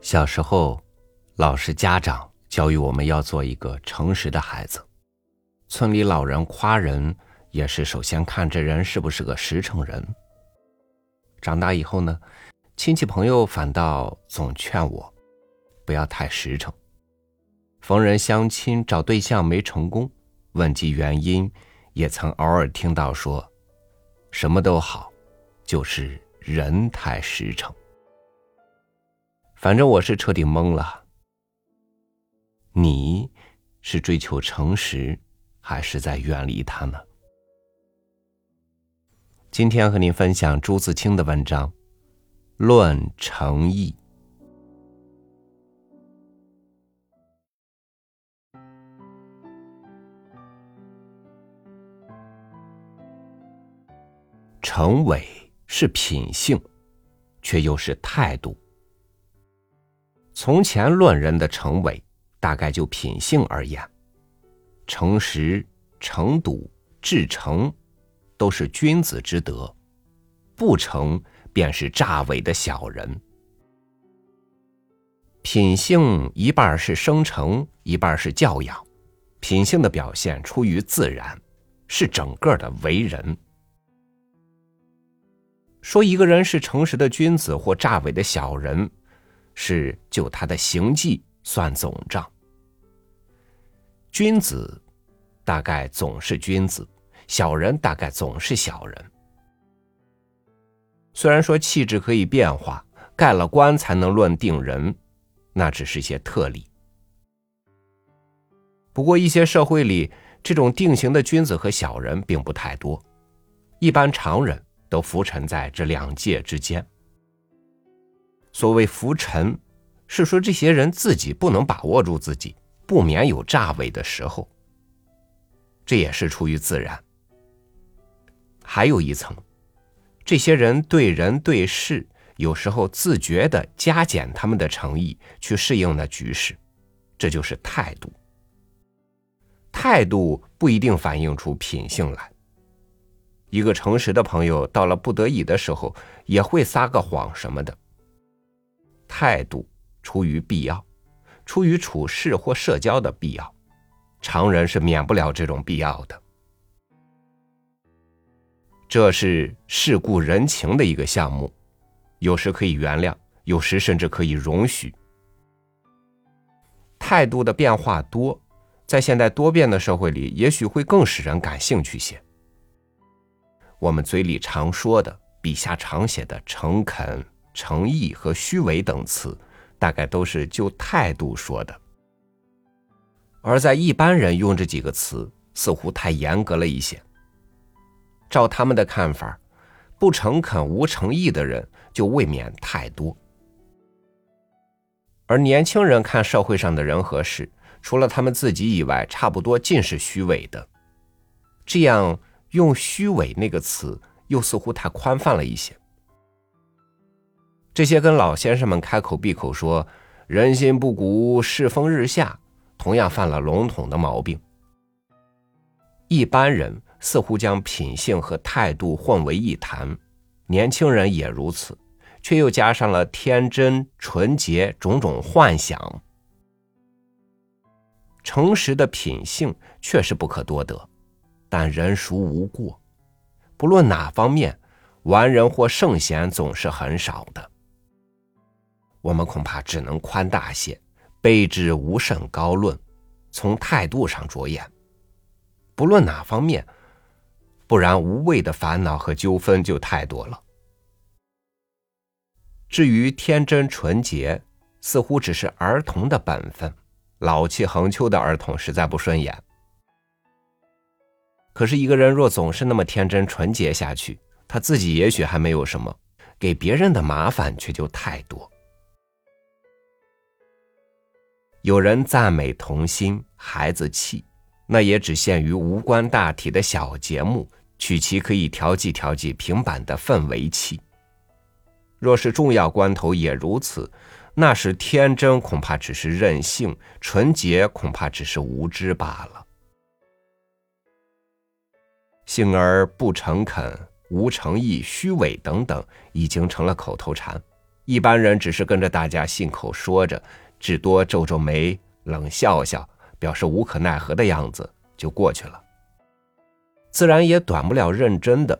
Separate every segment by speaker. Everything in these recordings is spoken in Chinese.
Speaker 1: 小时候，老师、家长教育我们要做一个诚实的孩子。村里老人夸人，也是首先看这人是不是个实诚人。长大以后呢，亲戚朋友反倒总劝我，不要太实诚。逢人相亲找对象没成功，问及原因，也曾偶尔听到说，什么都好，就是人太实诚。反正我是彻底懵了。你是追求诚实，还是在远离他呢？今天和您分享朱自清的文章《论诚意》。诚伪是品性，却又是态度。从前论人的诚伪，大概就品性而言，诚实、诚笃、至诚，都是君子之德；不成，便是诈伪的小人。品性一半是生成，一半是教养。品性的表现出于自然，是整个的为人。说一个人是诚实的君子或诈伪的小人。是就他的行迹算总账。君子大概总是君子，小人大概总是小人。虽然说气质可以变化，盖了棺才能论定人，那只是些特例。不过一些社会里这种定型的君子和小人并不太多，一般常人都浮沉在这两界之间。所谓浮沉，是说这些人自己不能把握住自己，不免有诈伪的时候。这也是出于自然。还有一层，这些人对人对事，有时候自觉的加减他们的诚意，去适应那局势，这就是态度。态度不一定反映出品性来。一个诚实的朋友，到了不得已的时候，也会撒个谎什么的。态度出于必要，出于处事或社交的必要，常人是免不了这种必要的。这是世故人情的一个项目，有时可以原谅，有时甚至可以容许。态度的变化多，在现代多变的社会里，也许会更使人感兴趣些。我们嘴里常说的，笔下常写的诚恳。诚意和虚伪等词，大概都是就态度说的。而在一般人用这几个词，似乎太严格了一些。照他们的看法，不诚恳、无诚意的人就未免太多。而年轻人看社会上的人和事，除了他们自己以外，差不多尽是虚伪的。这样用“虚伪”那个词，又似乎太宽泛了一些。这些跟老先生们开口闭口说“人心不古，世风日下”，同样犯了笼统的毛病。一般人似乎将品性和态度混为一谈，年轻人也如此，却又加上了天真、纯洁种种幻想。诚实的品性确实不可多得，但人孰无过？不论哪方面，完人或圣贤总是很少的。我们恐怕只能宽大些，卑职无甚高论，从态度上着眼。不论哪方面，不然无谓的烦恼和纠纷就太多了。至于天真纯洁，似乎只是儿童的本分，老气横秋的儿童实在不顺眼。可是，一个人若总是那么天真纯洁下去，他自己也许还没有什么，给别人的麻烦却就太多。有人赞美童心、孩子气，那也只限于无关大体的小节目，取其可以调剂调剂平板的氛围气。若是重要关头也如此，那时天真恐怕只是任性，纯洁恐怕只是无知罢了。幸而不诚恳、无诚意、虚伪等等，已经成了口头禅，一般人只是跟着大家信口说着，至多皱皱眉，冷笑笑，表示无可奈何的样子就过去了。自然也短不了认真的，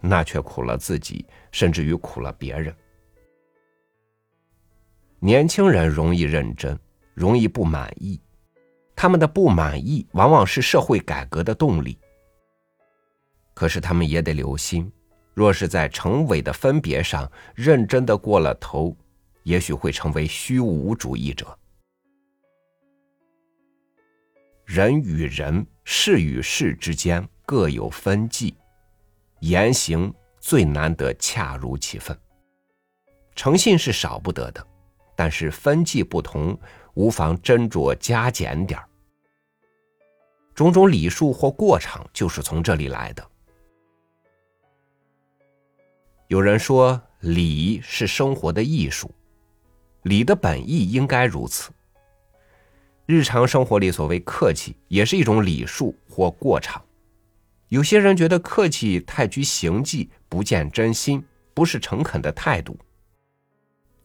Speaker 1: 那却苦了自己，甚至于苦了别人。年轻人容易认真，容易不满意，他们的不满意往往是社会改革的动力。可是他们也得留心。若是在成伪的分别上认真的过了头，也许会成为虚无主义者。人与人、事与事之间各有分际，言行最难得恰如其分。诚信是少不得的，但是分际不同，无妨斟酌加减点儿。种种礼数或过场，就是从这里来的。有人说，礼是生活的艺术，礼的本意应该如此。日常生活里所谓客气，也是一种礼数或过场。有些人觉得客气太拘形迹，不见真心，不是诚恳的态度。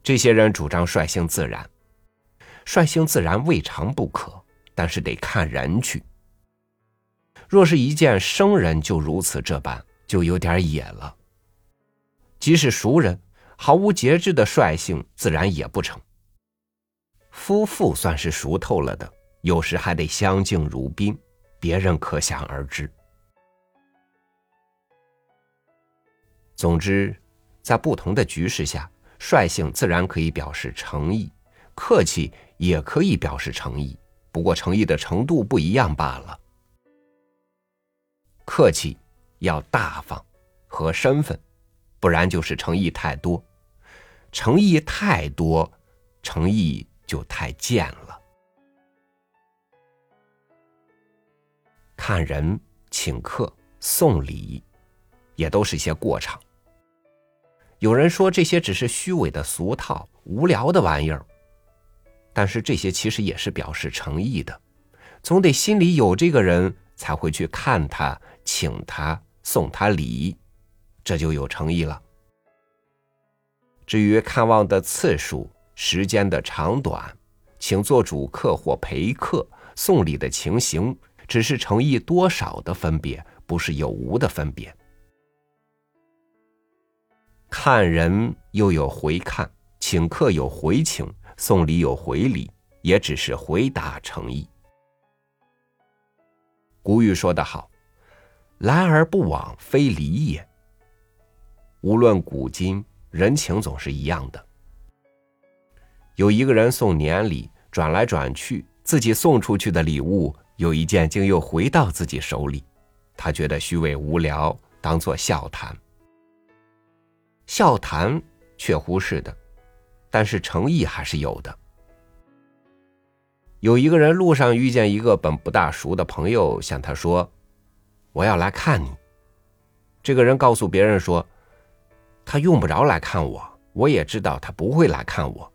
Speaker 1: 这些人主张率性自然，率性自然未尝不可，但是得看人去。若是一见生人就如此这般，就有点野了。即使熟人，毫无节制的率性，自然也不成。夫妇算是熟透了的，有时还得相敬如宾，别人可想而知。总之，在不同的局势下，率性自然可以表示诚意，客气也可以表示诚意，不过诚意的程度不一样罢了。客气要大方，和身份。不然就是诚意太多，诚意太多，诚意就太贱了。看人、请客、送礼，也都是一些过场。有人说这些只是虚伪的俗套、无聊的玩意儿，但是这些其实也是表示诚意的，总得心里有这个人才会去看他、请他、送他礼。这就有诚意了。至于看望的次数、时间的长短，请做主客或陪客、送礼的情形，只是诚意多少的分别，不是有无的分别。看人又有回看，请客有回请，送礼有回礼，也只是回答诚意。古语说得好：“来而不往，非礼也。”无论古今，人情总是一样的。有一个人送年礼，转来转去，自己送出去的礼物有一件竟又回到自己手里，他觉得虚伪无聊，当作笑谈。笑谈却忽视的，但是诚意还是有的。有一个人路上遇见一个本不大熟的朋友，向他说：“我要来看你。”这个人告诉别人说。他用不着来看我，我也知道他不会来看我。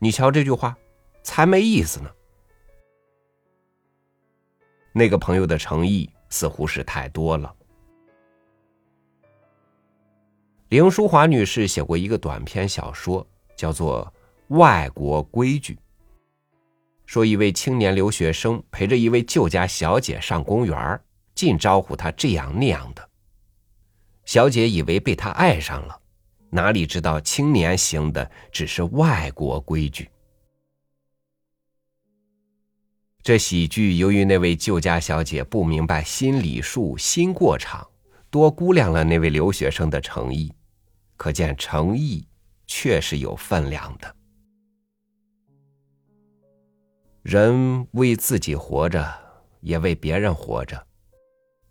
Speaker 1: 你瞧这句话，才没意思呢。那个朋友的诚意似乎是太多了。林淑华女士写过一个短篇小说，叫做《外国规矩》，说一位青年留学生陪着一位旧家小姐上公园，尽招呼她这样那样的。小姐以为被他爱上了。哪里知道青年行的只是外国规矩？这喜剧由于那位旧家小姐不明白新礼数、新过场，多估量了那位留学生的诚意。可见诚意确实有分量的。人为自己活着，也为别人活着，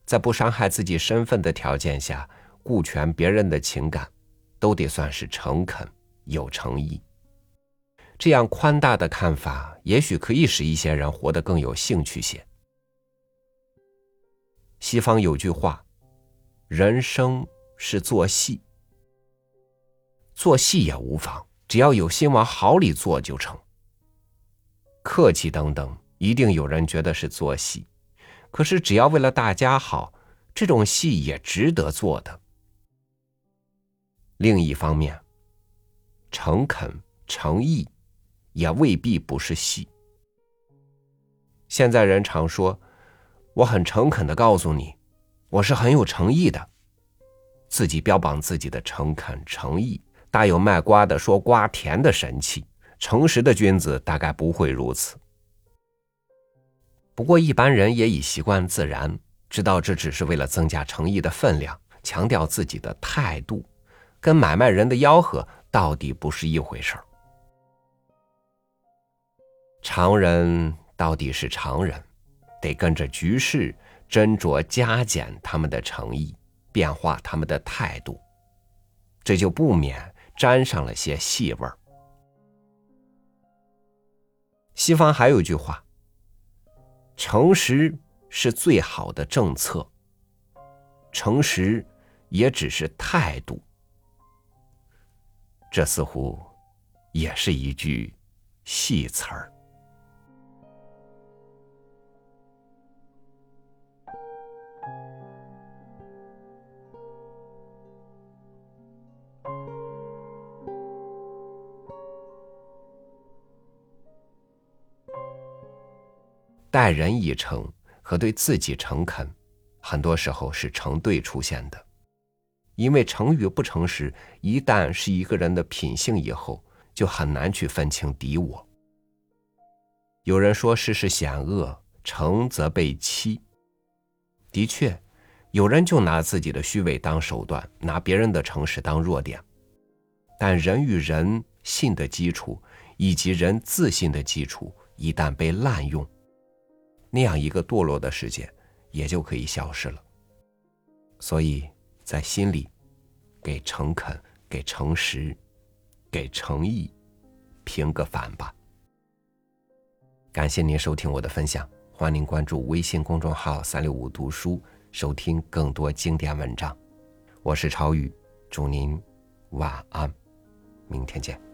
Speaker 1: 在不伤害自己身份的条件下，顾全别人的情感。都得算是诚恳、有诚意。这样宽大的看法，也许可以使一些人活得更有兴趣些。西方有句话：“人生是做戏，做戏也无妨，只要有心往好里做就成。”客气等等，一定有人觉得是做戏，可是只要为了大家好，这种戏也值得做的。另一方面，诚恳、诚意，也未必不是戏。现在人常说：“我很诚恳的告诉你，我是很有诚意的。”自己标榜自己的诚恳诚意，大有卖瓜的说瓜甜的神气。诚实的君子大概不会如此。不过一般人也已习惯自然，知道这只是为了增加诚意的分量，强调自己的态度，跟买卖人的吆喝到底不是一回事儿。常人到底是常人，得跟着局势斟酌加减他们的诚意。变化他们的态度，这就不免沾上了些戏味儿。西方还有一句话：“诚实是最好的政策，诚实也只是态度。”这似乎也是一句戏词儿。待人以诚和对自己诚恳，很多时候是成对出现的。因为诚与不诚实，一旦是一个人的品性以后，就很难去分清敌我。有人说世事险恶，诚则被欺。的确，有人就拿自己的虚伪当手段，拿别人的诚实当弱点。但人与人信的基础，以及人自信的基础，一旦被滥用，那样一个堕落的世界，也就可以消失了。所以在心里，给诚恳、给诚实、给诚意评个反吧。感谢您收听我的分享，欢迎您关注微信公众号“三六五读书”，收听更多经典文章。我是超宇，祝您晚安，明天见。